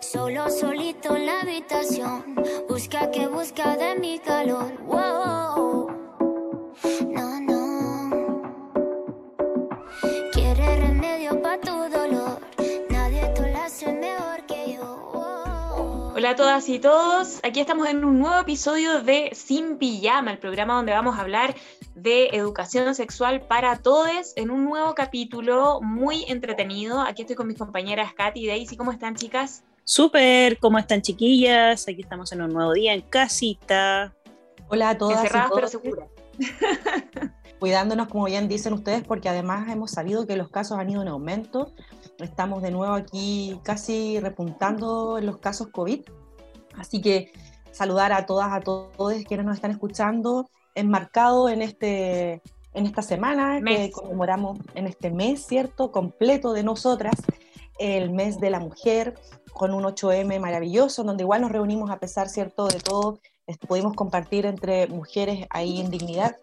Solo solito en la habitación. Busca que busca de mi calor. Wow. No, no. Quiere remedio para tu dolor. Nadie lo hace mejor que yo. Hola a todas y todos, aquí estamos en un nuevo episodio de Sin Pijama, el programa donde vamos a hablar de educación sexual para todos en un nuevo capítulo muy entretenido. Aquí estoy con mis compañeras Katy y Daisy. ¿Cómo están, chicas? Súper, ¿cómo están chiquillas? Aquí estamos en un nuevo día en casita. Hola a todas. Encerradas pero seguras. Cuidándonos, como bien dicen ustedes, porque además hemos sabido que los casos han ido en aumento. Estamos de nuevo aquí casi repuntando en los casos COVID. Así que saludar a todas, a todos quienes nos están escuchando, enmarcado en, este, en esta semana Mes. que conmemoramos en este mes, ¿cierto? Completo de nosotras, el mes de la mujer, con un 8M maravilloso, donde igual nos reunimos a pesar, ¿cierto?, de todo, pudimos compartir entre mujeres ahí en dignidad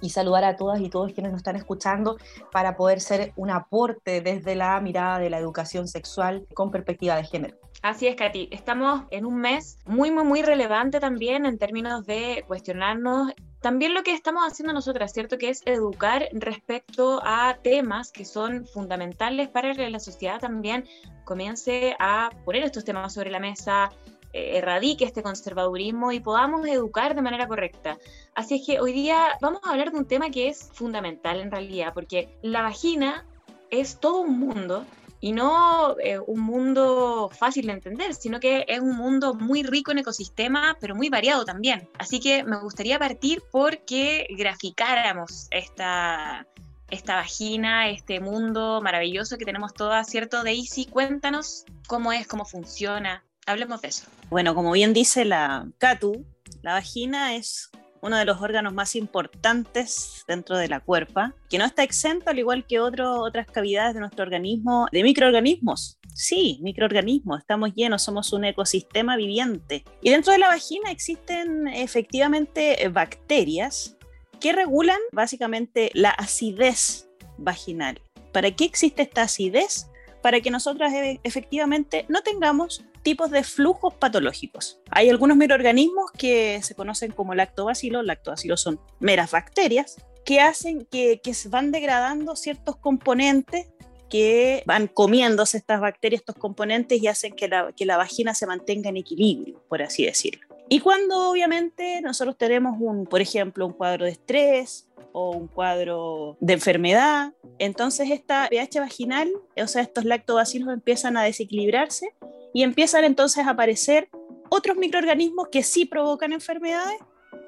y saludar a todas y todos quienes nos están escuchando para poder ser un aporte desde la mirada de la educación sexual con perspectiva de género. Así es, Katy. Estamos en un mes muy, muy, muy relevante también en términos de cuestionarnos también lo que estamos haciendo nosotras, ¿cierto? Que es educar respecto a temas que son fundamentales para que la sociedad también comience a poner estos temas sobre la mesa, eh, erradique este conservadurismo y podamos educar de manera correcta. Así es que hoy día vamos a hablar de un tema que es fundamental en realidad, porque la vagina es todo un mundo y no eh, un mundo fácil de entender, sino que es un mundo muy rico en ecosistema, pero muy variado también. Así que me gustaría partir porque graficáramos esta, esta vagina, este mundo maravilloso que tenemos todas, ¿cierto? Daisy, cuéntanos cómo es, cómo funciona. Hablemos de eso. Bueno, como bien dice la Catu, la vagina es uno de los órganos más importantes dentro de la cuerpa, que no está exento, al igual que otro- otras cavidades de nuestro organismo, de microorganismos. Sí, microorganismos, estamos llenos, somos un ecosistema viviente. Y dentro de la vagina existen efectivamente eh, bacterias que regulan básicamente la acidez vaginal. ¿Para qué existe esta acidez? Para que nosotras e- efectivamente no tengamos tipos de flujos patológicos. Hay algunos microorganismos que se conocen como lactobacilos, lactobacilos son meras bacterias, que hacen que, que se van degradando ciertos componentes que van comiéndose estas bacterias, estos componentes y hacen que la, que la vagina se mantenga en equilibrio, por así decirlo. Y cuando obviamente nosotros tenemos un, por ejemplo, un cuadro de estrés o un cuadro de enfermedad, entonces esta pH vaginal, o sea, estos lactobacilos empiezan a desequilibrarse y empiezan entonces a aparecer otros microorganismos que sí provocan enfermedades,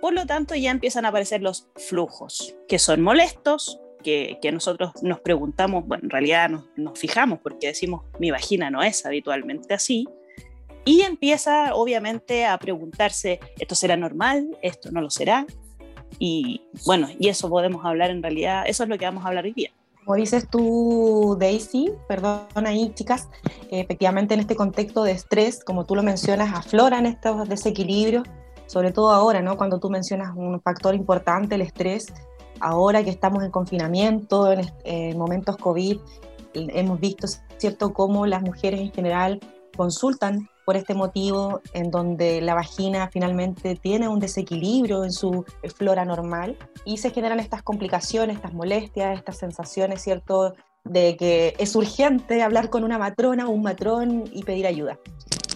por lo tanto ya empiezan a aparecer los flujos, que son molestos, que, nosotros nos preguntamos, bueno, en realidad nos, nos fijamos porque decimos, mi vagina no es habitualmente así, y empieza obviamente a preguntarse, ¿esto será normal? ¿Esto no lo será? Y bueno, y eso podemos hablar en realidad, eso es lo que vamos a hablar hoy día. Como dices tú, Daisy, perdón ahí, chicas, efectivamente en este contexto de estrés, como tú lo mencionas, afloran estos desequilibrios, sobre todo ahora, ¿no? Cuando tú mencionas un factor importante, el estrés, ahora que estamos en confinamiento, en, en momentos COVID, hemos visto, ¿cierto?, cómo las mujeres en general consultan por este motivo, en donde la vagina finalmente tiene un desequilibrio en su flora normal y se generan estas complicaciones, estas molestias, estas sensaciones, ¿cierto?, de que es urgente hablar con una matrona o un matrón y pedir ayuda.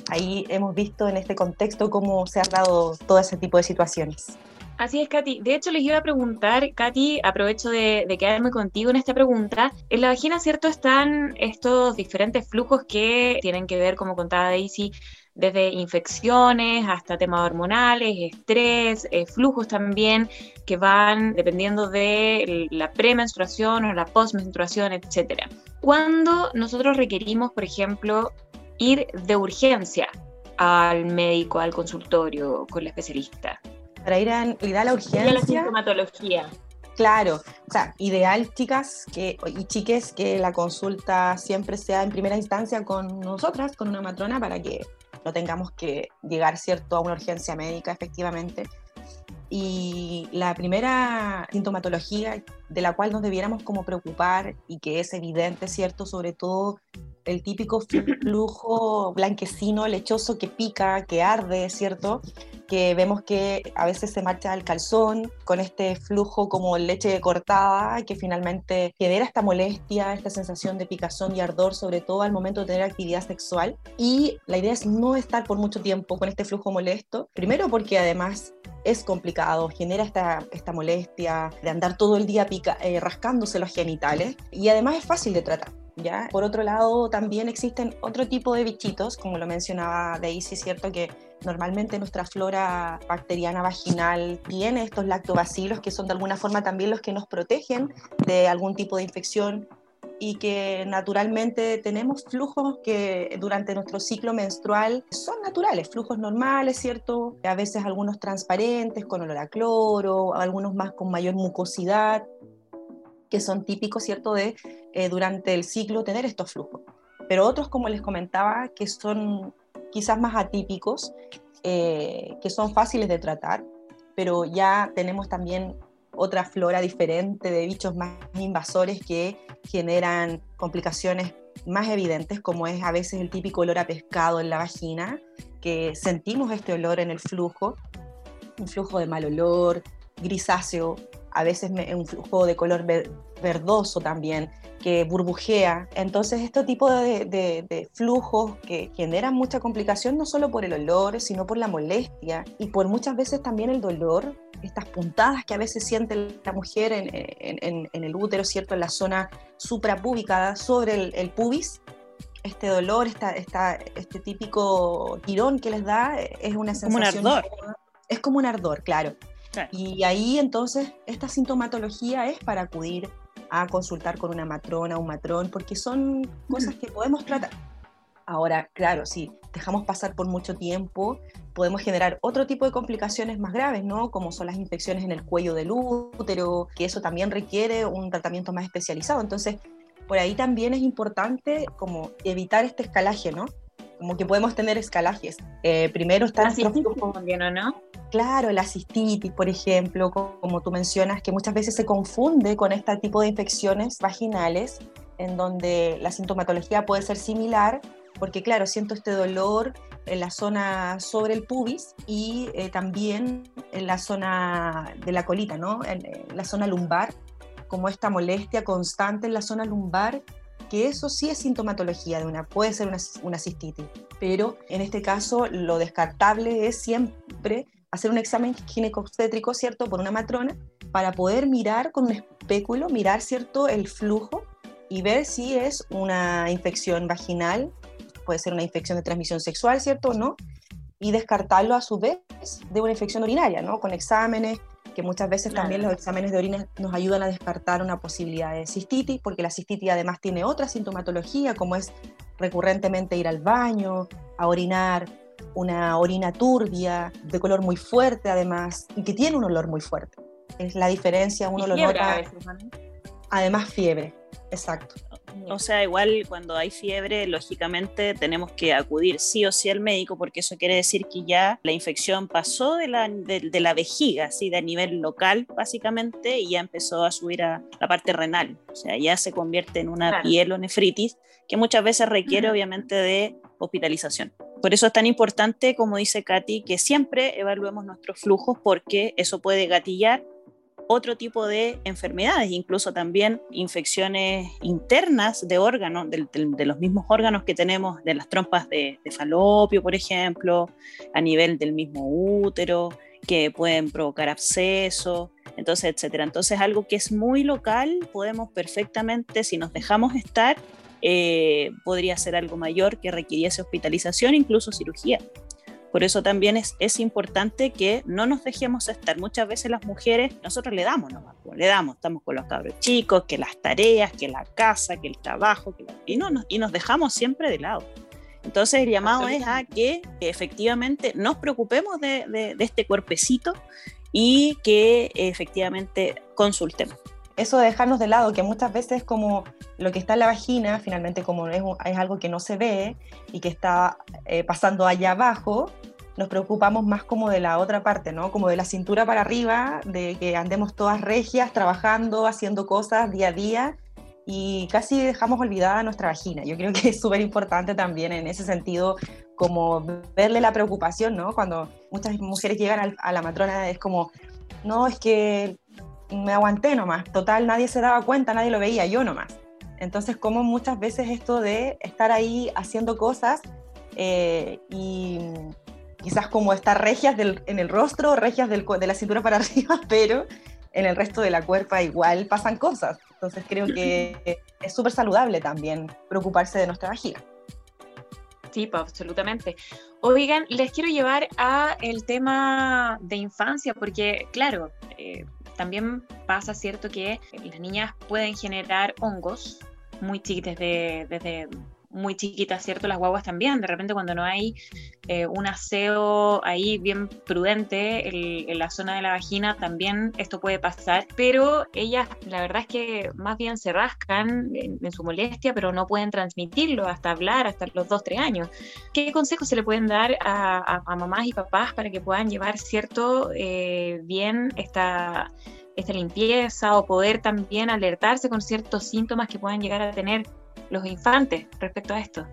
Ahí hemos visto en este contexto cómo se han dado todo ese tipo de situaciones. Así es, Katy. De hecho, les iba a preguntar, Katy, aprovecho de, quedarme contigo en esta pregunta. En la vagina, ¿cierto? Están estos diferentes flujos que tienen que ver, como contaba Daisy, desde infecciones hasta temas hormonales, estrés, eh, flujos también que van dependiendo de la premenstruación o la postmenstruación, etcétera. Cuando nosotros requerimos, por ejemplo, ir de urgencia al médico, al consultorio con la especialista, Para ir a, ir a la y a la urgencia, sintomatología. Claro, o sea, ideal, chicas que, y chiques, que la consulta siempre sea en primera instancia con nosotras, con una matrona, para que no tengamos que llegar, ¿cierto?, a una urgencia médica, efectivamente. Y la primera sintomatología de la cual nos debiéramos como preocupar y que es evidente, ¿cierto?, sobre todo el típico flujo blanquecino, lechoso que pica, que arde, ¿cierto? Que vemos que a veces se marcha el calzón con este flujo como leche cortada que finalmente genera esta molestia, esta sensación de picazón y ardor, sobre todo al momento de tener actividad sexual. Y la idea es no estar por mucho tiempo con este flujo molesto, primero porque además es complicado, genera esta, esta molestia de andar todo el día pica, eh, rascándose los genitales y además es fácil de tratar. ¿Ya? Por otro lado, también existen otro tipo de bichitos, como lo mencionaba Daisy, ¿cierto? Que Normalmente nuestra flora bacteriana vaginal tiene estos lactobacilos que son de alguna forma también los que nos protegen de algún tipo de infección y que naturalmente tenemos flujos que durante nuestro ciclo menstrual son naturales, flujos normales, ¿cierto? A veces algunos transparentes con olor a cloro, algunos más con mayor mucosidad, que son típicos, ¿cierto?, de eh, durante el ciclo tener estos flujos. Pero otros, como les comentaba, que son quizás más atípicos, eh, que son fáciles de tratar, pero ya tenemos también otra flora diferente de bichos más invasores que generan complicaciones más evidentes, como es a veces el típico olor a pescado en la vagina, que sentimos este olor en el flujo, un flujo de mal olor, grisáceo, a veces un flujo de color verdoso también, que burbujea. Entonces, este tipo de, flujos que generan mucha complicación no solo por el olor, sino por la molestia y por muchas veces también el dolor, estas puntadas que a veces siente la mujer en, el útero, ¿cierto? En la zona suprapúbica, sobre el, pubis. Este dolor, esta, esta, este típico tirón que les da, es una sensación... Como un ardor. Es como un ardor, claro. Y ahí entonces esta sintomatología es para acudir a consultar con una matrona, un matrón, porque son cosas que podemos tratar. Ahora, claro, si dejamos pasar por mucho tiempo, podemos generar otro tipo de complicaciones más graves, ¿no? Como son las infecciones en el cuello del útero, que eso también requiere un tratamiento más especializado. Entonces, por ahí también es importante como evitar este escalaje, ¿no? Como que podemos tener escalajes. Eh, primero está la cistitis también, ¿no? Claro, la cistitis, por ejemplo, como tú mencionas, que muchas veces se confunde con este tipo de infecciones vaginales, en donde la sintomatología puede ser similar, porque claro, siento este dolor en la zona sobre el pubis y eh, también en la zona de la colita, ¿no? En, la zona lumbar, como esta molestia constante en la zona lumbar, que eso sí es sintomatología de una, puede ser una, una cistitis, pero en este caso lo descartable es siempre hacer un examen ginecobstétrico, ¿cierto?, por una matrona, para poder mirar con un espéculo, mirar, ¿cierto?, el flujo y ver si es una infección vaginal, puede ser una infección de transmisión sexual, ¿cierto?, o no, y descartarlo a su vez de una infección urinaria, ¿no?, con exámenes, que muchas veces también los exámenes de orina nos ayudan a descartar una posibilidad de cistitis, porque la cistitis además tiene otra sintomatología, como es recurrentemente ir al baño, a orinar, una orina turbia, de color muy fuerte además, y que tiene un olor muy fuerte. Es la diferencia, uno lo nota. Además fiebre, exacto. O sea, igual cuando hay fiebre, lógicamente tenemos que acudir sí o sí al médico, porque eso quiere decir que ya la infección pasó de la, de, la vejiga, así de nivel local, básicamente, y ya empezó a subir a la parte renal. O sea, ya se convierte en una pielonefritis, que muchas veces requiere, obviamente, de hospitalización. Por eso es tan importante, como dice Katy, que siempre evaluemos nuestros flujos porque eso puede gatillar otro tipo de enfermedades, incluso también infecciones internas de órganos, de, los mismos órganos que tenemos, de las trompas de, falopio, por ejemplo, a nivel del mismo útero, que pueden provocar abscesos, entonces, etcétera. Entonces, algo que es muy local, podemos perfectamente, si nos dejamos estar, eh, podría ser algo mayor que requiriese hospitalización, incluso cirugía. Por eso también es, es, importante que no nos dejemos estar. Muchas veces las mujeres, nosotros le damos nomás, pues, le damos, estamos con los cabros chicos, que las tareas, que la casa, que el trabajo, que y, no, nos, y nos dejamos siempre de lado. Entonces el llamado es a que efectivamente nos preocupemos de, de, de este cuerpecito y que efectivamente consultemos eso de dejarnos de lado, que muchas veces como lo que está en la vagina, finalmente como es, es algo que no se ve y que está eh, pasando allá abajo, nos preocupamos más como de la otra parte, ¿no? Como de la cintura para arriba, de que andemos todas regias, trabajando, haciendo cosas día a día y casi dejamos olvidada nuestra vagina. Yo creo que es súper importante también en ese sentido, como verle la preocupación, ¿no? Cuando muchas mujeres llegan a la matrona es como, no, es que me aguanté nomás, total, nadie se daba cuenta, nadie lo veía, yo nomás. Entonces, como muchas veces esto de estar ahí haciendo cosas eh, y quizás como estar regias en el rostro, regias del, de la cintura para arriba, pero en el resto de la cuerpa igual pasan cosas. Entonces creo que es súper saludable también preocuparse de nuestra vagina. Sí, pues, absolutamente. Oigan, les quiero llevar a el tema de infancia, porque claro, eh, también pasa, ¿cierto?, que las niñas pueden generar hongos muy chiquitos desde, desde muy chiquitas, ¿cierto? Las guaguas también, de repente cuando no hay eh, un aseo ahí bien prudente en la zona de la vagina, también esto puede pasar, pero ellas la verdad es que más bien se rascan en, su molestia, pero no pueden transmitirlo hasta hablar, hasta los 2, 3 años. ¿Qué consejos se le pueden dar a, mamás y papás para que puedan llevar, ¿cierto?, eh, bien esta esta limpieza o poder también alertarse con ciertos síntomas que puedan llegar a tener los infantes respecto a esto?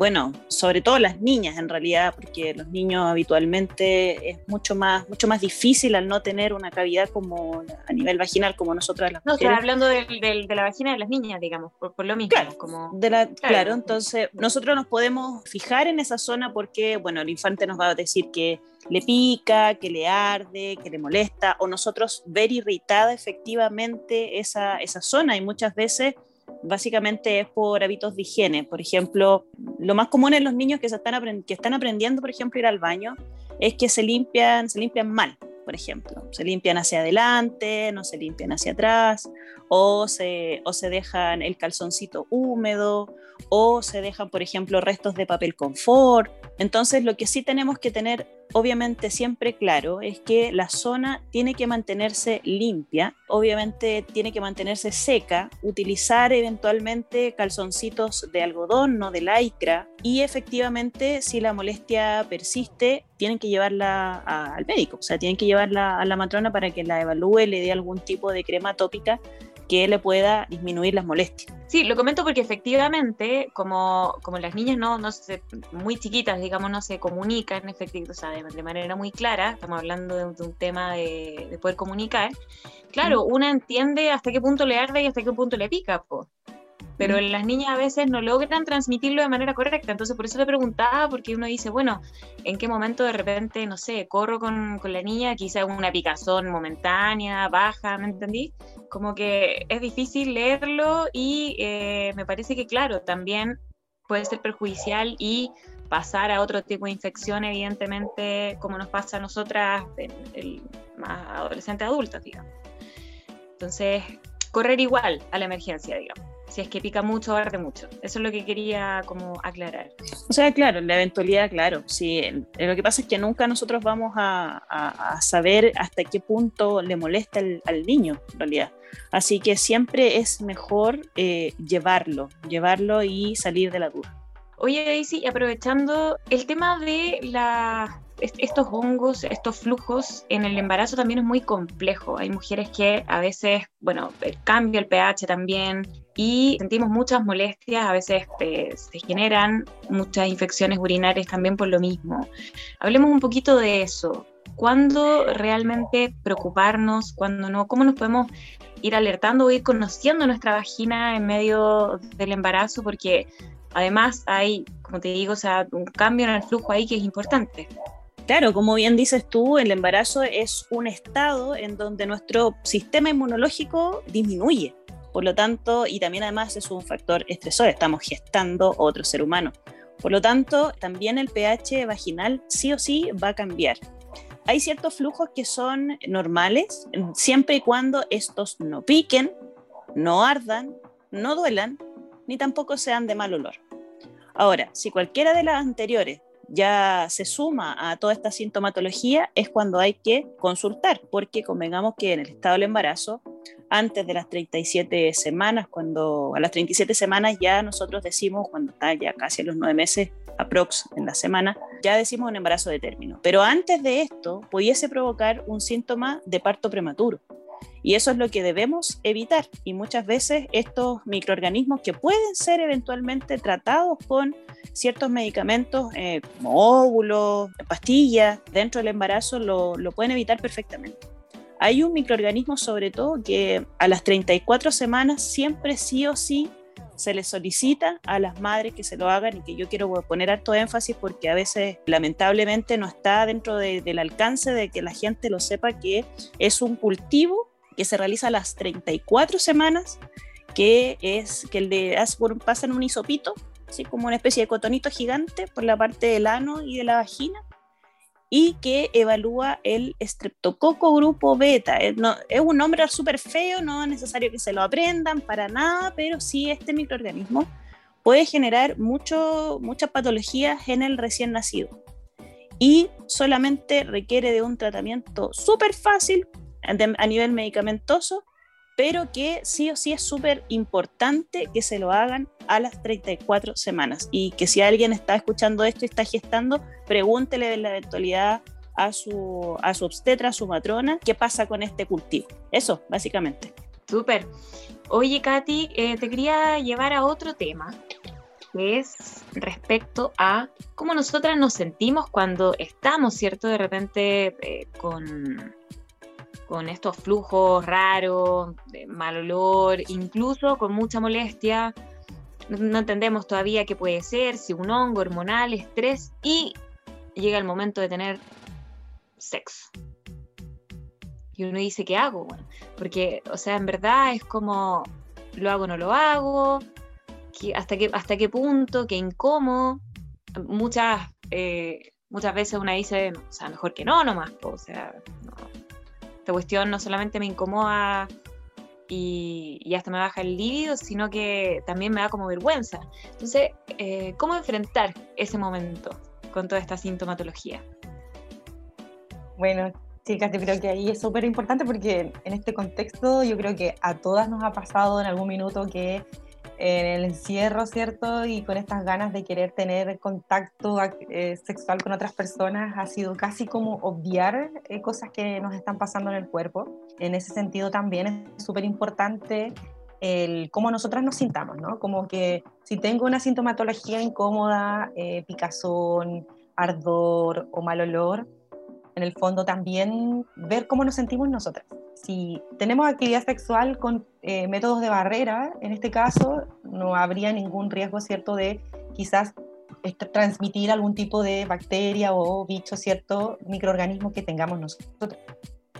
Bueno, sobre todo las niñas en realidad, porque los niños habitualmente es mucho más, mucho más difícil al no tener una cavidad como a nivel vaginal como nosotras las no, mujeres. No, hablando de, la vagina de las niñas, digamos, por, lo mismo. Claro, como, claro, entonces nosotros nos podemos fijar en esa zona porque, bueno, el infante nos va a decir que le pica, que le arde, que le molesta, o nosotros ver irritada efectivamente esa, esa zona y muchas veces básicamente es por hábitos de higiene. Por ejemplo, lo más común en los niños que, están aprendiendo, por ejemplo, ir al baño, es que se limpian, se limpian mal, por ejemplo. Se limpian hacia adelante, no se limpian hacia atrás, o se, o se dejan el calzoncito húmedo, o se dejan, por ejemplo, restos de papel confort. Entonces, lo que sí tenemos que tener obviamente siempre claro es que la zona tiene que mantenerse limpia, obviamente tiene que mantenerse seca, utilizar eventualmente calzoncitos de algodón, no de lycra, y efectivamente si la molestia persiste, tienen que llevarla al médico, o sea, tienen que llevarla a la matrona para que la evalúe, le dé algún tipo de crema tópica que le pueda disminuir las molestias. Sí, lo comento porque efectivamente, como, como las niñas no, no se, muy chiquitas, digamos, no se comunican efectivamente, o sea, de, manera muy clara, estamos hablando de, un tema de, poder comunicar, claro, una entiende hasta qué punto le arde y hasta qué punto le pica, po pero las niñas a veces no logran transmitirlo de manera correcta. Entonces, por eso te preguntaba, porque uno dice, bueno, ¿en qué momento de repente, no sé, corro con, con la niña, quizá una picazón momentánea, baja, ¿me entendí? Como que es difícil leerlo y eh, me parece que, claro, también puede ser perjudicial y pasar a otro tipo de infección, evidentemente, como nos pasa a nosotras, el, más adolescentes adultas, digamos. Entonces, correr igual a la emergencia, digamos si es que pica mucho arde mucho. Eso es lo que quería como aclarar. O sea, claro, la eventualidad, claro. Sí, lo que pasa es que nunca nosotros vamos a, saber hasta qué punto le molesta al niño, en realidad. Así que siempre es mejor eh, llevarlo, llevarlo y salir de la duda. Oye, Daisy, aprovechando el tema de la estos hongos, estos flujos en el embarazo también es muy complejo. Hay mujeres que a veces, bueno, cambia el pH también y sentimos muchas molestias, a veces eh, se generan muchas infecciones urinarias también por lo mismo. Hablemos un poquito de eso. ¿Cuándo realmente preocuparnos? ¿Cuándo no? ¿Cómo nos podemos ir alertando o ir conociendo nuestra vagina en medio del embarazo? Porque además hay, como te digo, o sea, un cambio en el flujo ahí que es importante. Claro, como bien dices tú, el embarazo es un estado en donde nuestro sistema inmunológico disminuye. Por lo tanto, y también además es un factor estresor, estamos gestando otro ser humano. Por lo tanto, también el pH vaginal sí o sí va a cambiar. Hay ciertos flujos que son normales, siempre y cuando estos no piquen, no ardan, no duelan, ni tampoco sean de mal olor. Ahora, si cualquiera de las anteriores ya se suma a toda esta sintomatología, es cuando hay que consultar, porque convengamos que en el estado del embarazo, antes de las 37 semanas, cuando a las 37 semanas ya nosotros decimos, cuando está ya casi a los nueve meses, aprox en la semana, ya decimos un embarazo de término. Pero antes de esto, pudiese provocar un síntoma de parto prematuro. Y eso es lo que debemos evitar. Y muchas veces estos microorganismos que pueden ser eventualmente tratados con ciertos medicamentos eh, como óvulos, pastillas, dentro del embarazo lo, lo pueden evitar perfectamente. Hay un microorganismo sobre todo que a las 34 semanas siempre sí o sí se les solicita a las madres que se lo hagan y que yo quiero poner harto énfasis porque a veces lamentablemente no está dentro del alcance de que la gente lo sepa que es un cultivo que se realiza a las 34 semanas, que es que le pasa en un hisopito, así como una especie de cotonito gigante por la parte del ano y de la vagina, y que evalúa el estreptococo grupo beta. Es, un nombre súper feo, no es necesario que se lo aprendan para nada, pero sí este microorganismo puede generar mucho, muchas patologías en el recién nacido. Y solamente requiere de un tratamiento súper fácil a nivel medicamentoso pero que sí o sí es súper importante que se lo hagan a las 34 semanas y que si alguien está escuchando esto y está gestando, pregúntele en la eventualidad a su, a su obstetra, a su matrona, qué pasa con este cultivo. Eso, básicamente. Súper. Oye, Katy, eh, te quería llevar a otro tema, que es respecto a cómo nosotras nos sentimos cuando estamos, ¿cierto? De repente eh, con con estos flujos raros, mal olor, incluso con mucha molestia. No entendemos todavía qué puede ser, si un hongo hormonal, estrés y llega el momento de tener sexo. Y uno dice, ¿qué hago? Bueno, porque, o sea, en verdad es como, ¿lo hago o no lo hago? ¿Hasta qué, hasta qué punto? ¿Qué incómodo? Muchas, eh, muchas veces una dice, o sea, mejor que no nomás, o sea, no, esta cuestión no solamente me incomoda y, hasta me baja el líbido, sino que también me da como vergüenza. Entonces, eh, ¿cómo enfrentar ese momento con toda esta sintomatología? Bueno, chicas, yo creo que ahí es súper importante porque en este contexto yo creo que a todas nos ha pasado en algún minuto que en el encierro, ¿cierto? Y con estas ganas de querer tener contacto eh, sexual con otras personas, ha sido casi como obviar eh, cosas que nos están pasando en el cuerpo. En ese sentido también es súper importante el cómo nosotras nos sintamos, ¿no? Como que si tengo una sintomatología incómoda, eh, picazón, ardor o mal olor, en el fondo también ver cómo nos sentimos nosotras. Si tenemos actividad sexual con eh, métodos de barrera, en este caso no habría ningún riesgo, ¿cierto?, de quizás transmitir algún tipo de bacteria o bicho, ¿cierto?, microorganismo que tengamos nosotros.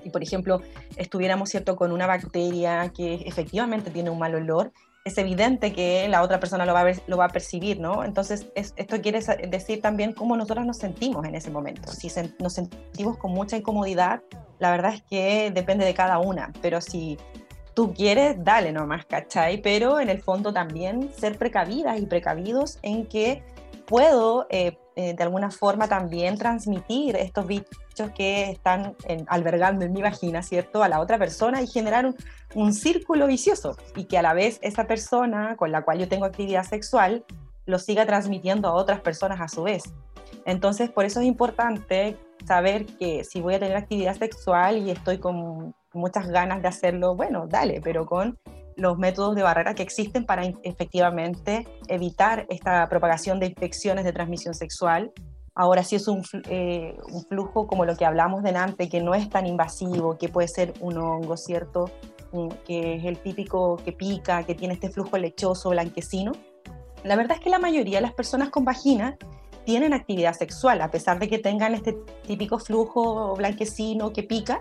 Y, por ejemplo, estuviéramos, ¿cierto?, con una bacteria que efectivamente tiene un mal olor, es evidente que la otra persona lo va a, ver, lo va a percibir, ¿no? Entonces, esto quiere decir también cómo nosotros nos sentimos en ese momento. Si nos sentimos con mucha incomodidad, la verdad es que depende de cada una, pero si tú quieres, dale nomás, ¿cachai? Pero en el fondo también ser precavidas y precavidos en que puedo eh, eh, de alguna forma también transmitir estos que están albergando en mi vagina, ¿cierto? A la otra persona y generar un, un, círculo vicioso y que a la vez esa persona con la cual yo tengo actividad sexual lo siga transmitiendo a otras personas a su vez. Entonces, por eso es importante saber que si voy a tener actividad sexual y estoy con muchas ganas de hacerlo, bueno, dale, pero con los métodos de barrera que existen para efectivamente evitar esta propagación de infecciones de transmisión sexual. Ahora, si es un, eh, un flujo como lo que hablamos delante, que no es tan invasivo, que puede ser un hongo, ¿cierto? que es el típico que pica, que tiene este flujo lechoso, blanquecino. La verdad es que la mayoría de las personas con vagina tienen actividad sexual, a pesar de que tengan este típico flujo blanquecino que pica,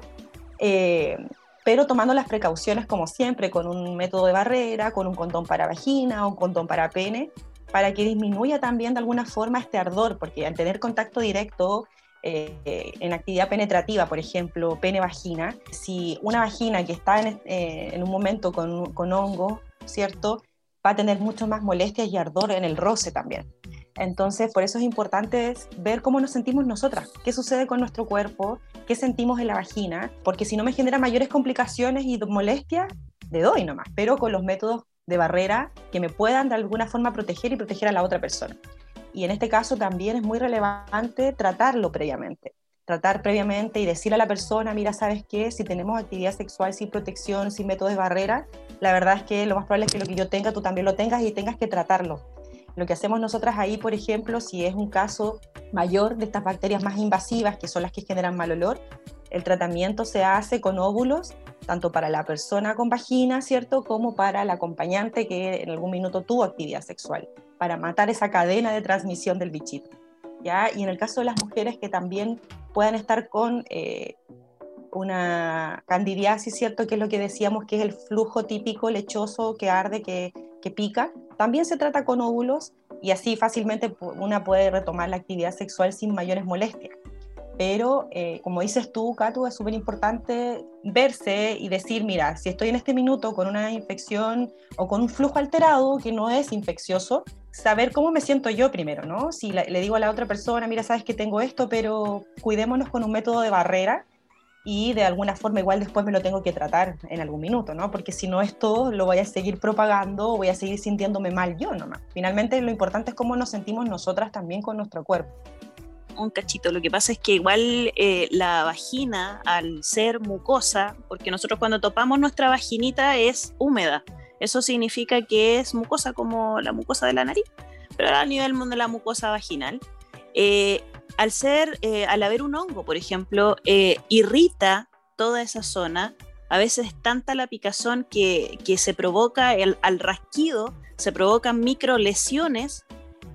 eh, pero tomando las precauciones como siempre, con un método de barrera, con un condón para vagina un condón para pene, para que disminuya también de alguna forma este ardor, porque al tener contacto directo eh, en actividad penetrativa, por ejemplo, pene-vagina, si una vagina que está en, eh, un momento con, con hongo, ¿cierto? Va a tener mucho más molestias y ardor en el roce también. Entonces, por eso es importante ver cómo nos sentimos nosotras, qué sucede con nuestro cuerpo, qué sentimos en la vagina, porque si no me genera mayores complicaciones y molestias, le doy nomás, pero con los métodos de barrera que me puedan de alguna forma proteger y proteger a la otra persona. Y en este caso también es muy relevante tratarlo previamente, tratar previamente y decirle a la persona, mira, ¿sabes qué? Si tenemos actividad sexual sin protección, sin métodos de barrera, la verdad es que lo más probable es que lo que yo tenga, tú también lo tengas y tengas que tratarlo. Lo que hacemos nosotras ahí, por ejemplo, si es un caso mayor de estas bacterias más invasivas, que son las que generan mal olor, el tratamiento se hace con óvulos, tanto para la persona con vagina, ¿cierto? Como para el acompañante que en algún minuto tuvo actividad sexual, para matar esa cadena de transmisión del bichito. ¿ya? Y en el caso de las mujeres que también puedan estar con eh, una candidiasis, ¿cierto? Que es lo que decíamos que es el flujo típico lechoso que arde, que, que pica. También se trata con óvulos y así fácilmente una puede retomar la actividad sexual sin mayores molestias. Pero, eh, como dices tú, Katu, es súper importante verse y decir, mira, si estoy en este minuto con una infección o con un flujo alterado que no es infeccioso, saber cómo me siento yo primero, ¿no? Si le digo a la otra persona, mira, sabes que tengo esto, pero cuidémonos con un método de barrera y de alguna forma igual después me lo tengo que tratar en algún minuto, ¿no? Porque si no esto lo voy a seguir propagando voy a seguir sintiéndome mal yo nomás. Finalmente lo importante es cómo nos sentimos nosotras también con nuestro cuerpo un cachito. Lo que pasa es que igual eh, la vagina, al ser mucosa, porque nosotros cuando topamos nuestra vaginita es húmeda, eso significa que es mucosa como la mucosa de la nariz, pero a nivel de la mucosa vaginal. Eh, al ser, eh, al haber un hongo, por ejemplo, irrita toda esa zona. A veces tanta la picazón que, que se provoca el, al rasquido, se provocan micro lesiones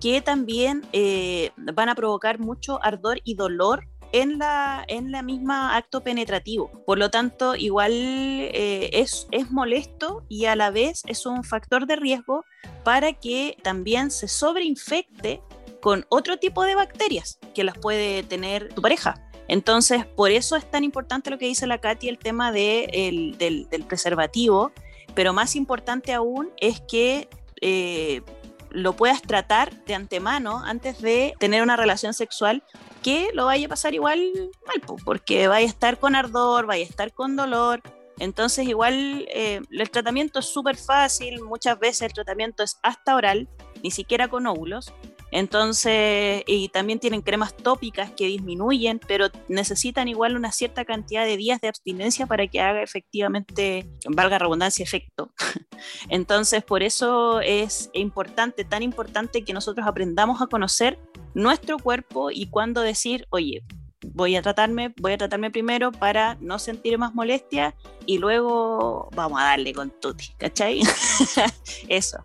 que también eh, van a provocar mucho ardor y dolor en la, en la misma acto penetrativo. Por lo tanto, igual eh, es, es molesto y a la vez es un factor de riesgo para que también se sobreinfecte con otro tipo de bacterias que las puede tener tu pareja. Entonces, por eso es tan importante lo que dice la Katy, el tema de del, del, preservativo, pero más importante aún es que eh, lo puedas tratar de antemano antes de tener una relación sexual que lo vaya a pasar igual mal, porque vaya a estar con ardor, vaya a estar con dolor. Entonces igual eh, el tratamiento es súper fácil, muchas veces el tratamiento es hasta oral, ni siquiera con óvulos. Entonces, y también tienen cremas tópicas que disminuyen, pero necesitan igual una cierta cantidad de días de abstinencia para que haga efectivamente, valga redundancia, efecto. Entonces, por eso es importante, tan importante que nosotros aprendamos a conocer nuestro cuerpo y cuándo decir, oye, voy a tratarme, voy a tratarme primero para no sentir más molestia y luego vamos a darle con tutti, ¿cachai? Eso.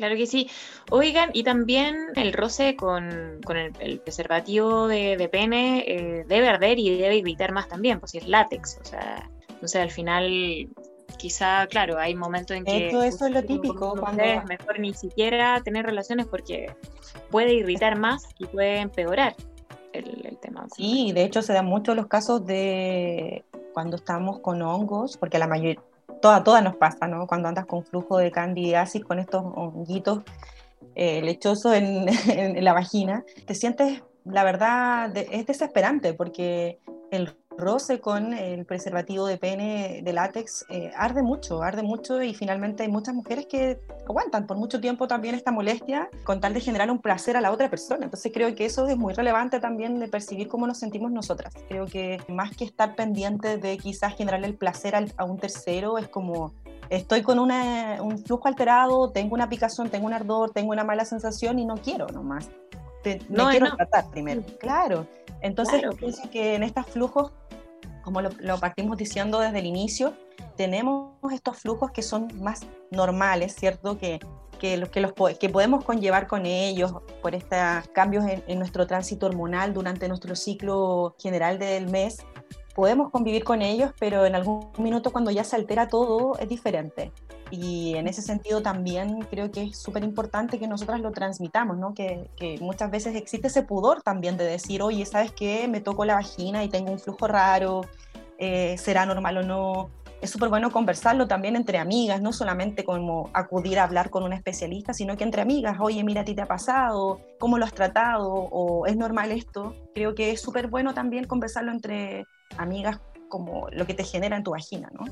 Claro que sí. Oigan, y también el roce con, el, preservativo de, pene eh, debe arder y debe irritar más también, pues si es látex. O sea, entonces al final, quizá, claro, hay momentos en que. Eso, eso es lo típico. Cuando... Es mejor ni siquiera tener relaciones porque puede irritar más y puede empeorar el, el tema. Sí, de hecho se dan muchos los casos de cuando estamos con hongos, porque la mayoría toda, toda nos pasa, ¿no? Cuando andas con flujo de candidiasis, con estos honguitos eh, lechosos en, en, la vagina, te sientes, la verdad, es desesperante porque el roce con el preservativo de pene de látex eh, arde mucho, arde mucho y finalmente hay muchas mujeres que aguantan por mucho tiempo también esta molestia con tal de generar un placer a la otra persona. Entonces creo que eso es muy relevante también de percibir cómo nos sentimos nosotras. Creo que más que estar pendiente de quizás generarle el placer a un tercero, es como estoy con una, un flujo alterado, tengo una picazón, tengo un ardor, tengo una mala sensación y no quiero nomás. No, quiero tratar primero. Claro. Entonces, pienso que en estos flujos como lo, partimos diciendo desde el inicio, tenemos estos flujos que son más normales, ¿cierto? Que, que, los, que, los, que podemos conllevar con ellos por estos cambios en, en, nuestro tránsito hormonal durante nuestro ciclo general del mes. Podemos convivir con ellos, pero en algún minuto cuando ya se altera todo es diferente. Y en ese sentido también creo que es súper importante que nosotras lo transmitamos, ¿no? Que, que, muchas veces existe ese pudor también de decir, oye, ¿sabes qué? Me toco la vagina y tengo un flujo raro, eh, será normal o no. Es súper bueno conversarlo también entre amigas, no solamente como acudir a hablar con un especialista, sino que entre amigas, oye, mira, a ti te ha pasado, cómo lo has tratado, o es normal esto. Creo que es súper bueno también conversarlo entre amigas como lo que te genera en tu vagina, ¿no?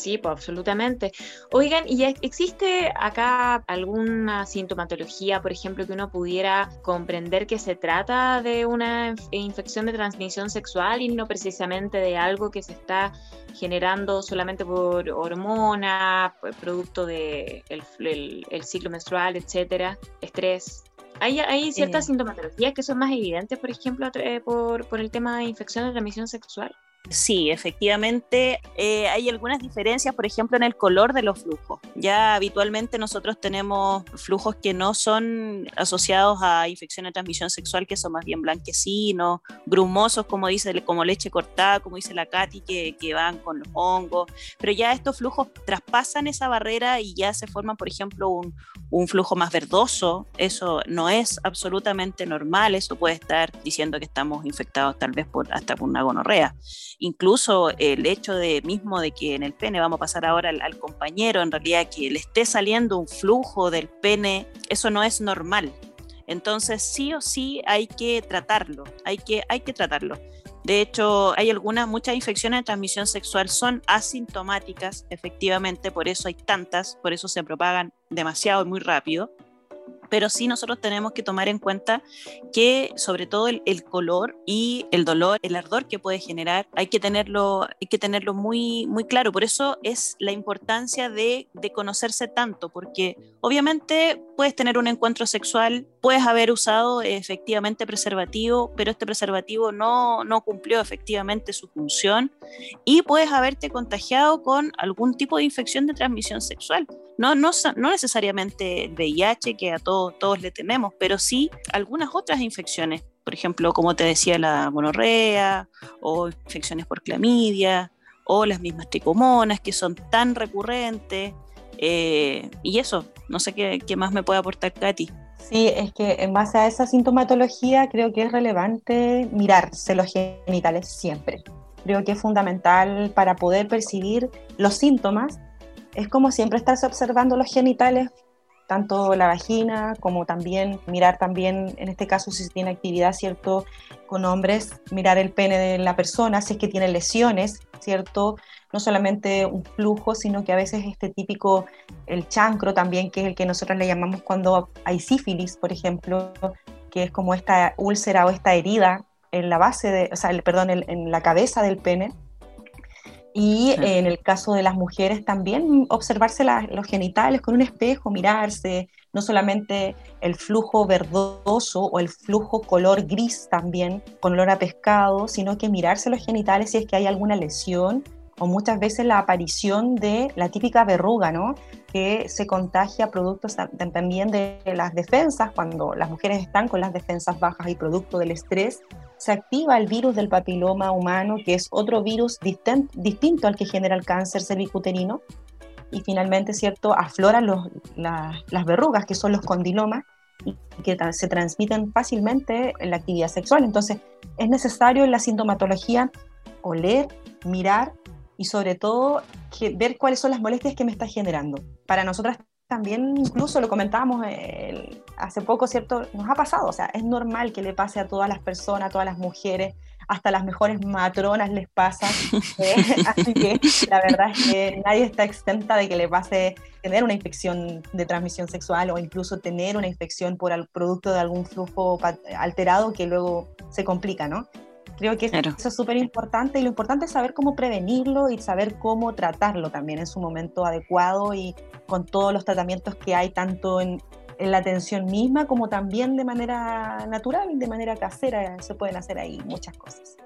Sí, pues absolutamente. Oigan, ¿y existe acá alguna sintomatología, por ejemplo, que uno pudiera comprender que se trata de una infección de transmisión sexual y no precisamente de algo que se está generando solamente por hormona, producto del de el, ciclo menstrual, etcétera, estrés? Hay, hay ciertas sintomatologías que son más evidentes, por ejemplo, por, por el tema de infección de transmisión sexual. Sí, efectivamente eh, hay algunas diferencias, por ejemplo, en el color de los flujos. Ya habitualmente nosotros tenemos flujos que no son asociados a infecciones de transmisión sexual, que son más bien blanquecinos, grumosos, como dice, como leche cortada, como dice la Katy, que, van con los hongos. Pero ya estos flujos traspasan esa barrera y ya se forman, por ejemplo, un, un flujo más verdoso. Eso no es absolutamente normal. Eso puede estar diciendo que estamos infectados tal vez por, hasta por una gonorrea incluso el hecho de mismo de que en el pene, vamos a pasar ahora al, compañero, en realidad que le esté saliendo un flujo del pene, eso no es normal. Entonces sí o sí hay que tratarlo, hay que, hay que tratarlo. De hecho, hay algunas, muchas infecciones de transmisión sexual son asintomáticas, efectivamente, por eso hay tantas, por eso se propagan demasiado y muy rápido pero sí nosotros tenemos que tomar en cuenta que sobre todo el, color y el dolor, el ardor que puede generar, hay que tenerlo, hay que tenerlo muy, muy claro. Por eso es la importancia de, de conocerse tanto, porque obviamente puedes tener un encuentro sexual, puedes haber usado efectivamente preservativo, pero este preservativo no, no cumplió efectivamente su función y puedes haberte contagiado con algún tipo de infección de transmisión sexual. No, no, no necesariamente el VIH, que a todos, todos le tememos, pero sí algunas otras infecciones. Por ejemplo, como te decía, la gonorrea o infecciones por clamidia o las mismas tricomonas que son tan recurrentes. Eh, y eso, no sé qué, qué más me puede aportar Katy. Sí, es que en base a esa sintomatología creo que es relevante mirarse los genitales siempre. Creo que es fundamental para poder percibir los síntomas es como siempre estarse observando los genitales, tanto la vagina como también mirar también, en este caso si tiene actividad, ¿cierto? Con hombres, mirar el pene de la persona, si es que tiene lesiones, ¿cierto? No solamente un flujo, sino que a veces este típico, el chancro también, que es el que nosotros le llamamos cuando hay sífilis, por ejemplo, que es como esta úlcera o esta herida en la base, de, o sea, perdón, en la cabeza del pene, y en el caso de las mujeres también observarse los genitales con un espejo, mirarse, no solamente el flujo verdoso o el flujo color gris también, con olor a pescado, sino que mirarse los genitales si es que hay alguna lesión o muchas veces la aparición de la típica verruga, ¿no? que se contagia producto también de las defensas, cuando las mujeres están con las defensas bajas y producto del estrés, se activa el virus del papiloma humano, que es otro virus distinto al que genera el cáncer cervicuterino, y finalmente, ¿cierto?, afloran las verrugas, que son los condilomas, y que se transmiten fácilmente en la actividad sexual. Entonces, es necesario en la sintomatología oler, mirar y sobre todo ver cuáles son las molestias que me está generando. Para nosotras también, incluso lo comentábamos eh, hace poco, ¿cierto? Nos ha pasado, o sea, es normal que le pase a todas las personas, a todas las mujeres, hasta las mejores matronas les pasa. ¿eh? Así que la verdad es que nadie está exenta de que le pase tener una infección de transmisión sexual o incluso tener una infección por el producto de algún flujo alterado que luego se complica, ¿no? Creo que eso es súper importante y lo importante es saber cómo prevenirlo y saber cómo tratarlo también en su momento adecuado y con todos los tratamientos que hay tanto en, en la atención misma como también de manera natural, de manera casera, se pueden hacer ahí muchas cosas.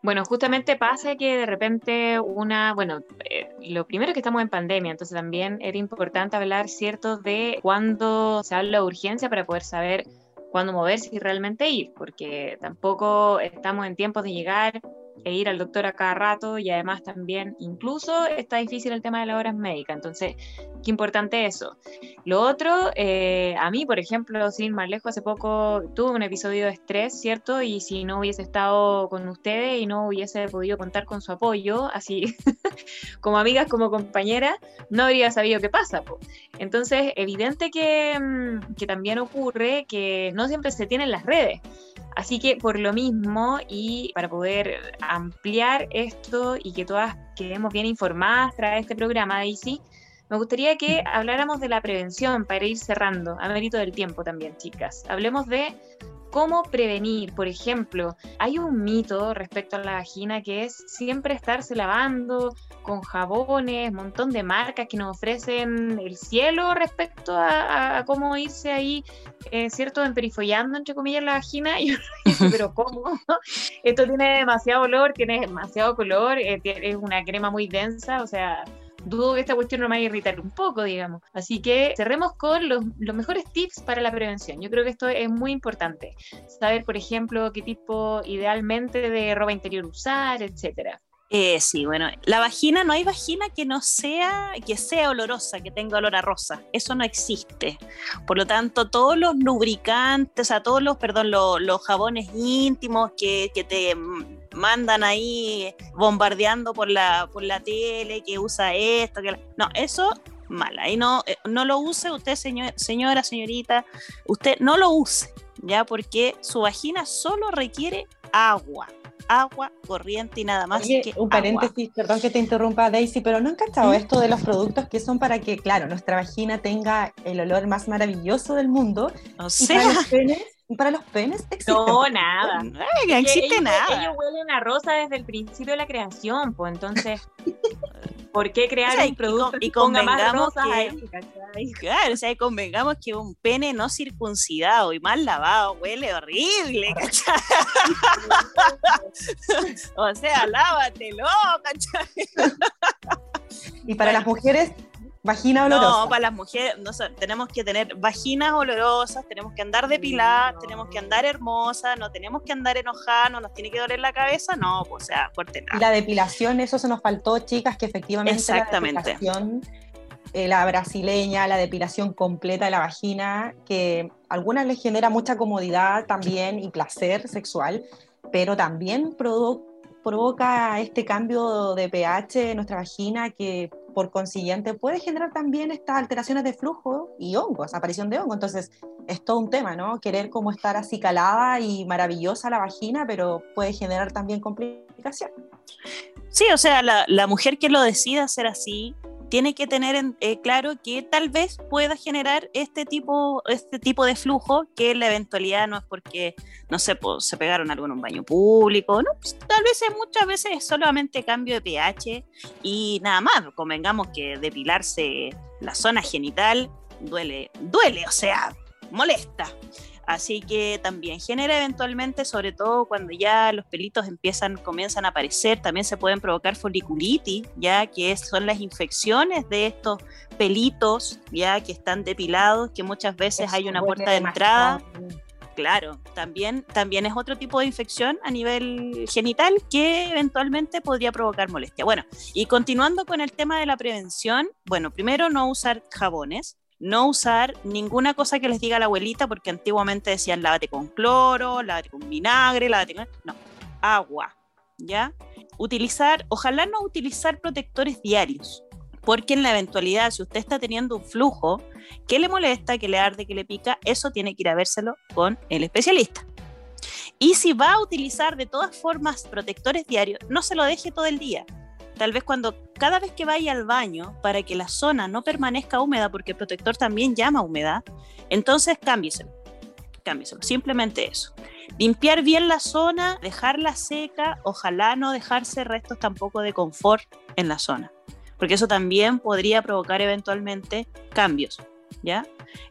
Bueno, justamente pasa que de repente una, bueno, eh, lo primero que estamos en pandemia, entonces también era importante hablar, ¿cierto?, de cuándo se habla de urgencia para poder saber cuándo moverse y realmente ir, porque tampoco estamos en tiempos de llegar e ir al doctor a cada rato y además también incluso está difícil el tema de las horas médicas, entonces qué importante eso. Lo otro, eh, a mí por ejemplo, sin más lejos, hace poco tuve un episodio de estrés, ¿cierto? Y si no hubiese estado con ustedes y no hubiese podido contar con su apoyo, así como amigas, como compañeras, no habría sabido qué pasa. Entonces, evidente que, mm, que también ocurre que no siempre se tienen las redes. Así que por lo mismo y para poder ampliar esto y que todas quedemos bien informadas tras este programa, Daisy, me gustaría que habláramos de la prevención para ir cerrando, a mérito del tiempo también, chicas. Hablemos de cómo prevenir. Por ejemplo, hay un mito respecto a la vagina que es siempre estarse lavando con jabones, montón de marcas que nos ofrecen el cielo respecto a, cómo irse ahí, eh, ¿cierto? Emperifollando, entre comillas, la vagina. Y pero ¿cómo? Esto tiene demasiado olor, tiene demasiado color, eh, es una crema muy densa, o sea dudo que esta cuestión no me vaya a irritar un poco, digamos. Así que cerremos con los, mejores tips para la prevención. Yo creo que esto es muy importante. Saber, por ejemplo, qué tipo idealmente de ropa interior usar, etcétera. Eh, sí, bueno, la vagina, no hay vagina que no sea, que sea olorosa, que tenga olor a rosa. Eso no existe. Por lo tanto, todos los lubricantes, o sea, todos los, perdón, los, los jabones íntimos que, que te mandan ahí bombardeando por la, por la tele, que usa esto, que no, eso mal, ahí no, eh, no lo use usted, señor, señora, señorita, usted no lo use, ya, porque su vagina solo requiere agua agua corriente y nada más. que un paréntesis, perdón que te interrumpa Daisy, pero no han cachado esto de los productos que son para que, claro, nuestra vagina tenga el olor más maravilloso del mundo. O sea, para los penes existe. No, nada. No, existe nada. Ellos huelen a rosa desde el principio de la creación, pues entonces. ¿Por qué crear un producto y, convengamos que, Claro, o sea, convengamos que un pene no circuncidado y mal lavado huele horrible, ¿cachai? o sea, lávatelo, ¿cachai? Y para las mujeres Vagina olorosa. No, para las mujeres, no, tenemos que tener vaginas olorosas, tenemos que andar depiladas, tenemos que andar hermosas, no tenemos que andar enojadas, no nos tiene que doler la cabeza, no, pues, o sea, fuerte Y la depilación, eso se nos faltó, chicas, que efectivamente Exactamente. la depilación, eh, la brasileña, la depilación completa de la vagina, que a algunas les genera mucha comodidad también y placer sexual, pero también provoca este cambio de pH en nuestra vagina que por consiguiente puede generar también estas alteraciones de flujo y hongos, aparición de hongo. Entonces, es todo un tema, ¿no? Querer como estar así calada y maravillosa la vagina, pero puede generar también complicaciones. Sí, o sea, la, la mujer que lo decida hacer así, tiene que tener eh, claro que tal vez pueda generar este tipo, este tipo de flujo, que la eventualidad no es porque, no sé, pues, se pegaron algo en un baño público, ¿no? Pues, tal vez muchas veces es solamente cambio de pH y nada más, convengamos que depilarse la zona genital duele, duele, o sea, molesta. Así que también genera eventualmente, sobre todo cuando ya los pelitos empiezan, comienzan a aparecer, también se pueden provocar foliculitis, ya que son las infecciones de estos pelitos, ya que están depilados, que muchas veces hay una puerta de entrada. Claro, también, también es otro tipo de infección a nivel genital que eventualmente podría provocar molestia. Bueno, y continuando con el tema de la prevención, bueno, primero no usar jabones, no usar ninguna cosa que les diga la abuelita, porque antiguamente decían lávate con cloro, lávate con vinagre, lávate con... No, agua, ¿ya? Utilizar, ojalá no utilizar protectores diarios, porque en la eventualidad, si usted está teniendo un flujo que le molesta, que le arde, que le pica, eso tiene que ir a vérselo con el especialista. Y si va a utilizar de todas formas protectores diarios, no se lo deje todo el día tal vez cuando cada vez que vaya al baño, para que la zona no permanezca húmeda, porque el protector también llama humedad, entonces cámbieselo. Cámbieselo, simplemente eso. Limpiar bien la zona, dejarla seca, ojalá no dejarse restos tampoco de confort en la zona, porque eso también podría provocar eventualmente cambios, ¿ya?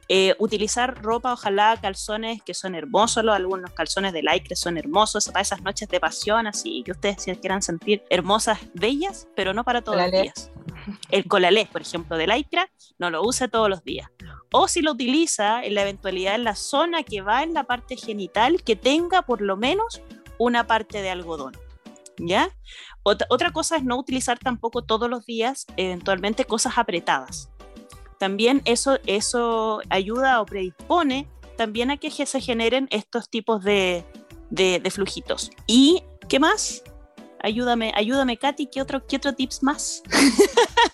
Eh, utilizar ropa, ojalá calzones que son hermosos, algunos calzones de lycra son hermosos para esas noches de pasión, así que ustedes se quieran sentir hermosas, bellas, pero no para todos los días. El colalé, por ejemplo, de lycra, no lo use todos los días. O si lo utiliza en la eventualidad en la zona que va en la parte genital, que tenga por lo menos una parte de algodón. ¿Ya? otra cosa es no utilizar tampoco todos los días, eventualmente, cosas apretadas también eso, eso ayuda o predispone también a que se generen estos tipos de, de, flujitos. ¿Y qué más? Ayúdame, ayúdame, Katy, ¿qué otro, qué otro tips más?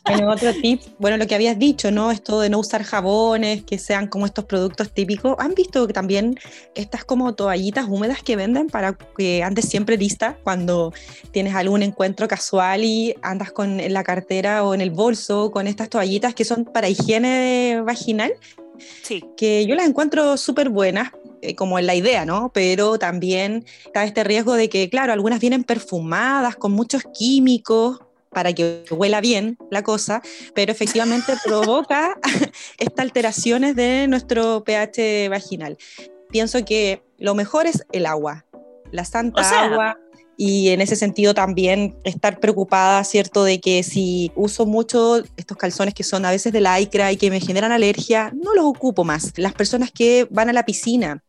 Bueno, otro tip, bueno, lo que habías dicho, ¿no? Esto de no usar jabones, que sean como estos productos típicos. ¿Han visto también estas como toallitas húmedas que venden para que andes siempre lista cuando tienes algún encuentro casual y andas con en la cartera o en el bolso con estas toallitas que son para higiene vaginal? Sí. Que yo las encuentro súper buenas como en la idea, ¿no? Pero también está este riesgo de que, claro, algunas vienen perfumadas con muchos químicos para que huela bien la cosa, pero efectivamente provoca estas alteraciones de nuestro pH vaginal. Pienso que lo mejor es el agua, la santa agua, y en ese sentido también estar preocupada, ¿cierto? De que si uso mucho estos calzones que son a veces de lycra y que me generan alergia, no los ocupo más. Las personas que van a la piscina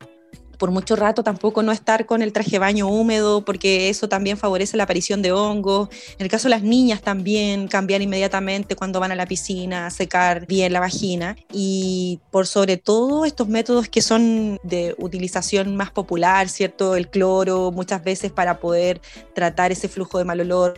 por mucho rato tampoco no estar con el traje baño húmedo, porque eso también favorece la aparición de hongos. En el caso de las niñas también, cambiar inmediatamente cuando van a la piscina, secar bien la vagina. Y por sobre todo estos métodos que son de utilización más popular, ¿cierto? El cloro, muchas veces para poder tratar ese flujo de mal olor.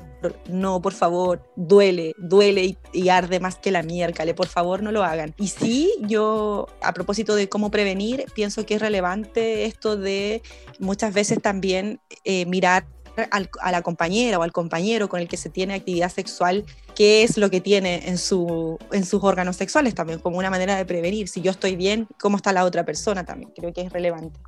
No, por favor, duele, duele y, arde más que la miércoles, por favor no lo hagan. Y sí, yo a propósito de cómo prevenir, pienso que es relevante esto de muchas veces también eh, mirar a la compañera o al compañero con el que se tiene actividad sexual, qué es lo que tiene en, su, en sus órganos sexuales también, como una manera de prevenir. Si yo estoy bien, cómo está la otra persona también, creo que es relevante.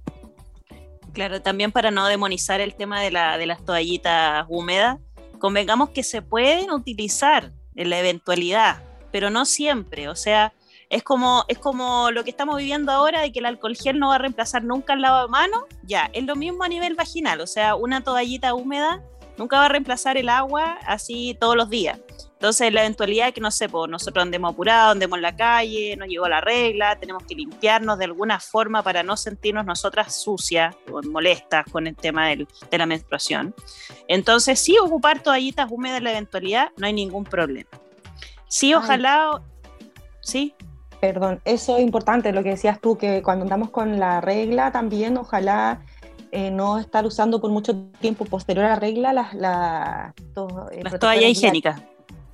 Claro, también para no demonizar el tema de, la, de las toallitas húmedas, convengamos que se pueden utilizar en la eventualidad, pero no siempre. O sea, es como, es como lo que estamos viviendo ahora de que el alcohol gel no va a reemplazar nunca el lavado de mano. Ya, es lo mismo a nivel vaginal. O sea, una toallita húmeda nunca va a reemplazar el agua así todos los días. Entonces, la eventualidad de que, no sé, pues, nosotros andemos apurados, andemos en la calle, no llegó la regla, tenemos que limpiarnos de alguna forma para no sentirnos nosotras sucias o molestas con el tema del, de la menstruación. Entonces, sí, ocupar toallitas húmedas en la eventualidad, no hay ningún problema. Sí, ojalá. Sí. Perdón, eso es importante, lo que decías tú, que cuando andamos con la regla también, ojalá eh, no estar usando por mucho tiempo posterior a la regla las, las, eh, las toallas higiénicas.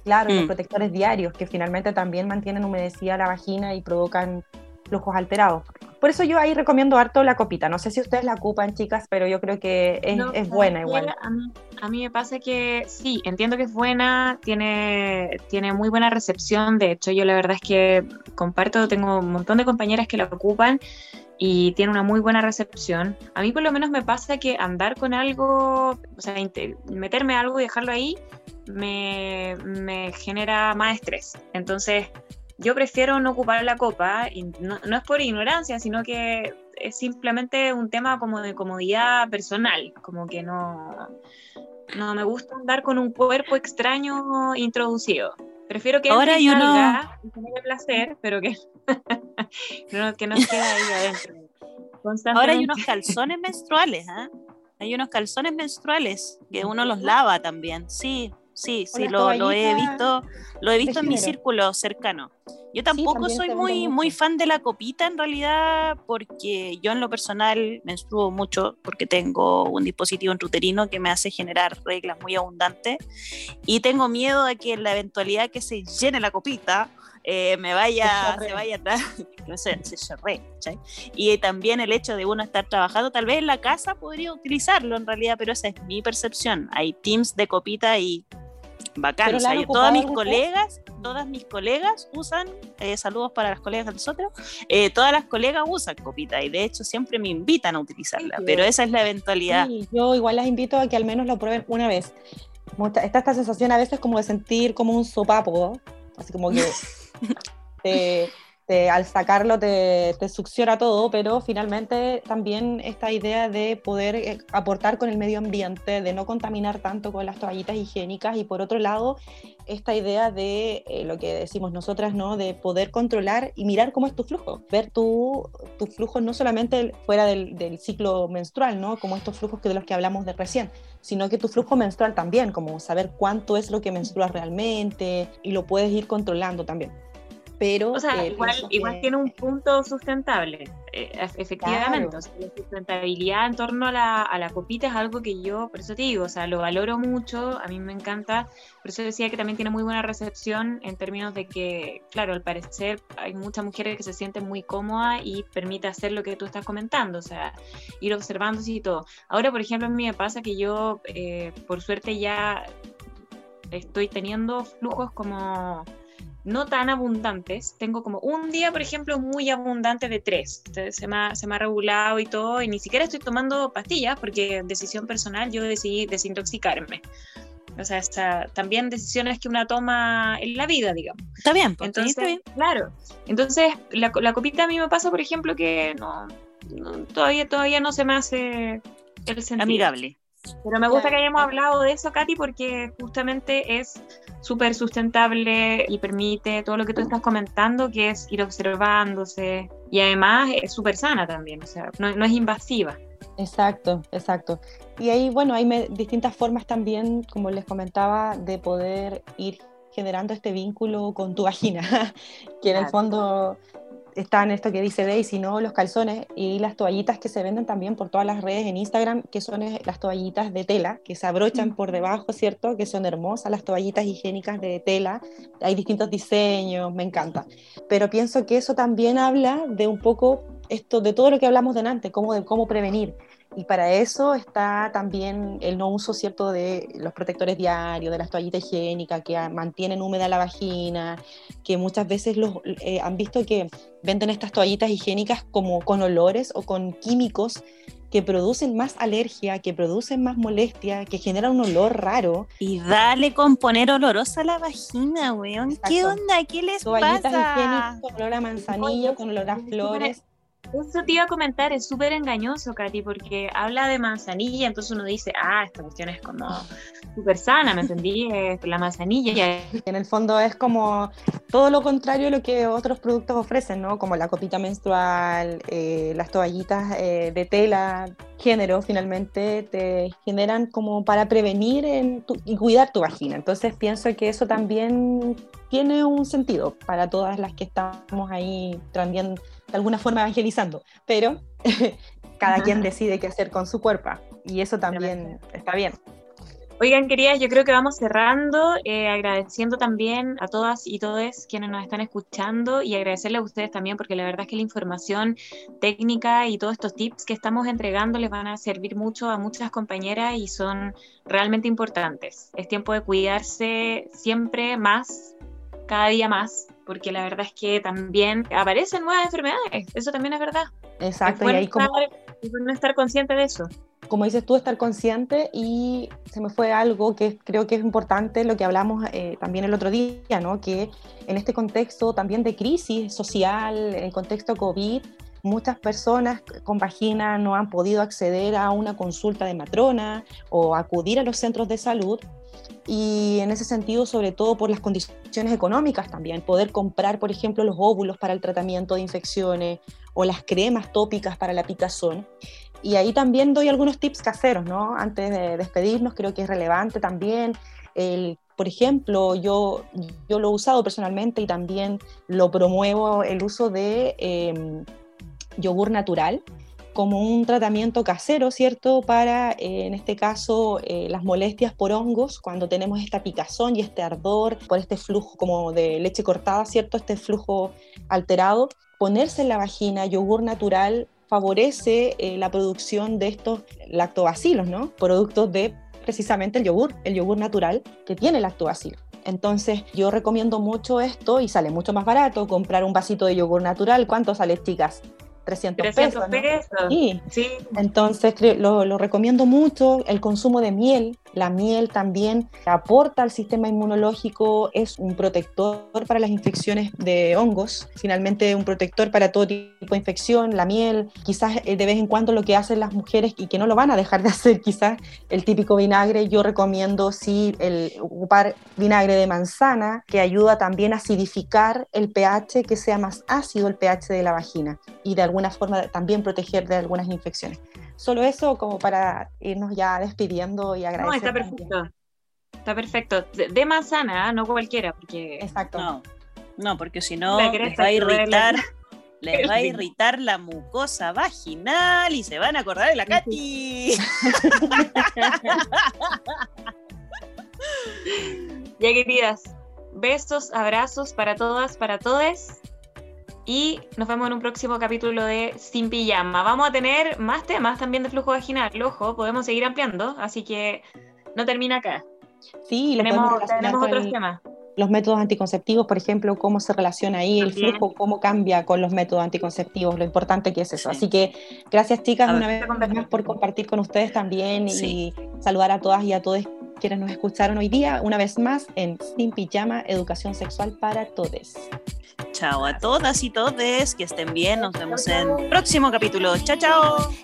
Claro, los mm. protectores diarios, que finalmente también mantienen humedecida la vagina y provocan flujos alterados. Por eso yo ahí recomiendo harto la copita. No sé si ustedes la ocupan, chicas, pero yo creo que es, buena igual. A mí, me pasa que sí, entiendo que es buena, tiene, tiene muy buena recepción. De hecho, yo la verdad es que comparto, tengo un montón de compañeras que la ocupan y tiene una muy buena recepción. A mí por lo menos me pasa que andar con algo, o sea, meterme algo y dejarlo ahí, me, me genera más estrés. Entonces, yo prefiero no ocupar la copa, y no, es por ignorancia, sino que es simplemente un tema como de comodidad personal, como que no, no me gusta andar con un cuerpo extraño introducido. Prefiero que ahora yo no placer, pero que, no, que no quede ahí adentro. Ahora hay unos calzones menstruales, ¿ah? Hay unos calzones menstruales que uno los lava también, sí, sí, sí, lo, he visto, lo he visto en mi círculo cercano. Yo tampoco soy muy, muy fan de la copita en realidad, porque yo en lo personal menstruo mucho, porque tengo un dispositivo entruterino que me hace generar reglas muy abundantes, y tengo miedo de que en la eventualidad que se llene la copita, eh, me vaya, se vaya atrás, no sé, se Y también el hecho de uno estar trabajando, tal vez en la casa podría utilizarlo en realidad, pero esa es mi percepción. Hay teams de copita y bacán. todas mis colegas, todas mis colegas usan, eh, saludos para las colegas de nosotros, eh, todas las colegas usan copita y de hecho siempre me invitan a utilizarla, pero esa es la eventualidad. yo igual las invito a que al menos lo prueben una vez. Está esta sensación a veces como de sentir como un sopapo, así como que al sacarlo te, succiona todo, pero finalmente también esta idea de poder eh, aportar con el medio ambiente, de no contaminar tanto con las toallitas higiénicas y por otro lado esta idea de eh, lo que decimos nosotras, ¿no? De poder controlar y mirar cómo es tu flujo, ver tu, tu flujo no solamente fuera del, del, ciclo menstrual, ¿no? Como estos flujos que de los que hablamos de recién, sino que tu flujo menstrual también, como saber cuánto es lo que menstruas realmente y lo puedes ir controlando también pero... O sea, igual, igual tiene un punto sustentable. eh, efectivamente, la sustentabilidad en torno a la, a la, copita es algo que yo, por eso te digo, o sea, lo valoro mucho, a mí me encanta, por eso decía que también tiene muy buena recepción en términos de que, claro, al parecer hay muchas mujeres que se sienten muy cómodas y permite hacer lo que tú estás comentando, o sea, ir observándose y todo. Ahora, por ejemplo, a mí me pasa que yo, eh, por suerte, ya estoy teniendo flujos como no tan abundantes. Tengo como un día, por ejemplo, muy abundante de tres. se, me ha, se me ha regulado y todo, y ni siquiera estoy tomando pastillas porque decisión personal yo decidí desintoxicarme. O sea, está, también decisiones que una toma en la vida, digamos. Está bien, pues, entonces, claro. Entonces, la, la, copita a mí me pasa, por ejemplo, que no, todavía, todavía no se me hace el sentido. Amigable. Pero me gusta que hayamos hablado de eso, Katy, porque justamente es súper sustentable y permite todo lo que tú estás comentando, que es ir observándose y además es súper sana también, o sea, no, no, es invasiva. Exacto, exacto. Y ahí, bueno, hay distintas formas también, como les comentaba, de poder ir generando este vínculo con tu vagina, que en el fondo están esto que dice Daisy, ¿no? Los calzones y las toallitas que se venden también por todas las redes en Instagram, que son las toallitas de tela, que se abrochan por debajo, ¿cierto? Que son hermosas las toallitas higiénicas de tela. Hay distintos diseños, me encanta. Pero pienso que eso también habla de un poco esto, de todo lo que hablamos delante, como de cómo prevenir. Y para eso está también el no uso cierto de los protectores diarios, de las toallitas higiénicas que mantienen húmeda la vagina, que muchas veces los, eh, han visto que venden estas toallitas higiénicas como con olores o con químicos que producen más alergia, que producen más molestia, que generan un olor raro. Y dale con poner olorosa la vagina, weón. ¿Qué onda? ¿Qué les Toallitas pasa? Toallitas higiénicas con olor a manzanilla, con olor a flores. Eso te iba a comentar, es súper engañoso, Katy, porque habla de manzanilla, entonces uno dice, ah, esta cuestión es como súper sana, ¿me entendí? la manzanilla. En el fondo es como todo lo contrario a lo que otros productos ofrecen, ¿no? Como la copita menstrual, eh, las toallitas eh, de tela, género, finalmente te generan como para prevenir y cuidar tu vagina. Entonces pienso que eso también tiene un sentido para todas las que estamos ahí también de alguna forma evangelizando, pero cada quien decide qué hacer con su cuerpo y eso también está bien. Oigan, queridas, yo creo que vamos cerrando, eh, agradeciendo también a todas y todos quienes nos están escuchando y agradecerles a ustedes también porque la verdad es que la información técnica y todos estos tips que estamos entregando les van a servir mucho a muchas compañeras y son realmente importantes. Es tiempo de cuidarse siempre más, cada día más, porque la verdad es que también aparecen nuevas enfermedades, eso también es verdad. Exacto, y ahí como... no estar consciente de eso. Como dices tú, estar consciente y se me fue algo que creo que es importante, lo que hablamos eh, también el otro día, ¿no? que en este contexto también de crisis social, en el contexto COVID, muchas personas con vagina no han podido acceder a una consulta de matrona o acudir a los centros de salud y en ese sentido, sobre todo por las condiciones económicas también, poder comprar, por ejemplo, los óvulos para el tratamiento de infecciones o las cremas tópicas para la picazón. Y ahí también doy algunos tips caseros, ¿no? Antes de despedirnos, creo que es relevante también el por ejemplo, yo, yo lo he usado personalmente y también lo promuevo el uso de em, yogur natural, como un tratamiento casero, ¿cierto? Para, eh, en este caso, eh, las molestias por hongos, cuando tenemos esta picazón y este ardor por este flujo como de leche cortada, ¿cierto? Este flujo alterado, ponerse en la vagina yogur natural favorece eh, la producción de estos lactobacilos, ¿no? Productos de precisamente el yogur, el yogur natural que tiene lactobacilos. Entonces yo recomiendo mucho esto y sale mucho más barato comprar un vasito de yogur natural. ¿Cuánto sale, chicas? 300, pesos. Sí. Entonces lo, lo, recomiendo mucho. El consumo de miel, la miel también aporta al sistema inmunológico, es un protector para las infecciones de hongos, finalmente un protector para todo tipo de infección. La miel, quizás eh, de vez en cuando lo que hacen las mujeres y que no lo van a dejar de hacer, quizás el típico vinagre, yo recomiendo sí el ocupar vinagre de manzana, que ayuda también a acidificar el pH, que sea más ácido el pH de la vagina y de alguna forma también proteger de algunas infecciones. Solo eso como para irnos ya despidiendo y agradecer. No, está perfecto. Está perfecto. De, manzana, ¿ah? no cualquiera, porque... Exacto. No, no porque si no les va a irritar les va a irritar la mucosa vaginal y se van a acordar de la Katy. ya queridas, besos, abrazos para todas, para todos. Y nos vemos en un próximo capítulo de Sin Pijama. Vamos a tener más temas también de flujo vaginal. Ojo, podemos seguir ampliando, así que no termina acá. Sí, tenemos, tenemos otros temas los métodos anticonceptivos, por ejemplo, cómo se relaciona ahí el flujo, cómo cambia con los métodos anticonceptivos, lo importante que es eso. Así que gracias chicas una vez más por compartir con ustedes también y saludar a todas y a todos quienes nos escucharon hoy día, una vez más en Sin Pijama, Educación Sexual para Todes. Chao a todas y todes, que estén bien, nos vemos en próximo capítulo. Chao, chao.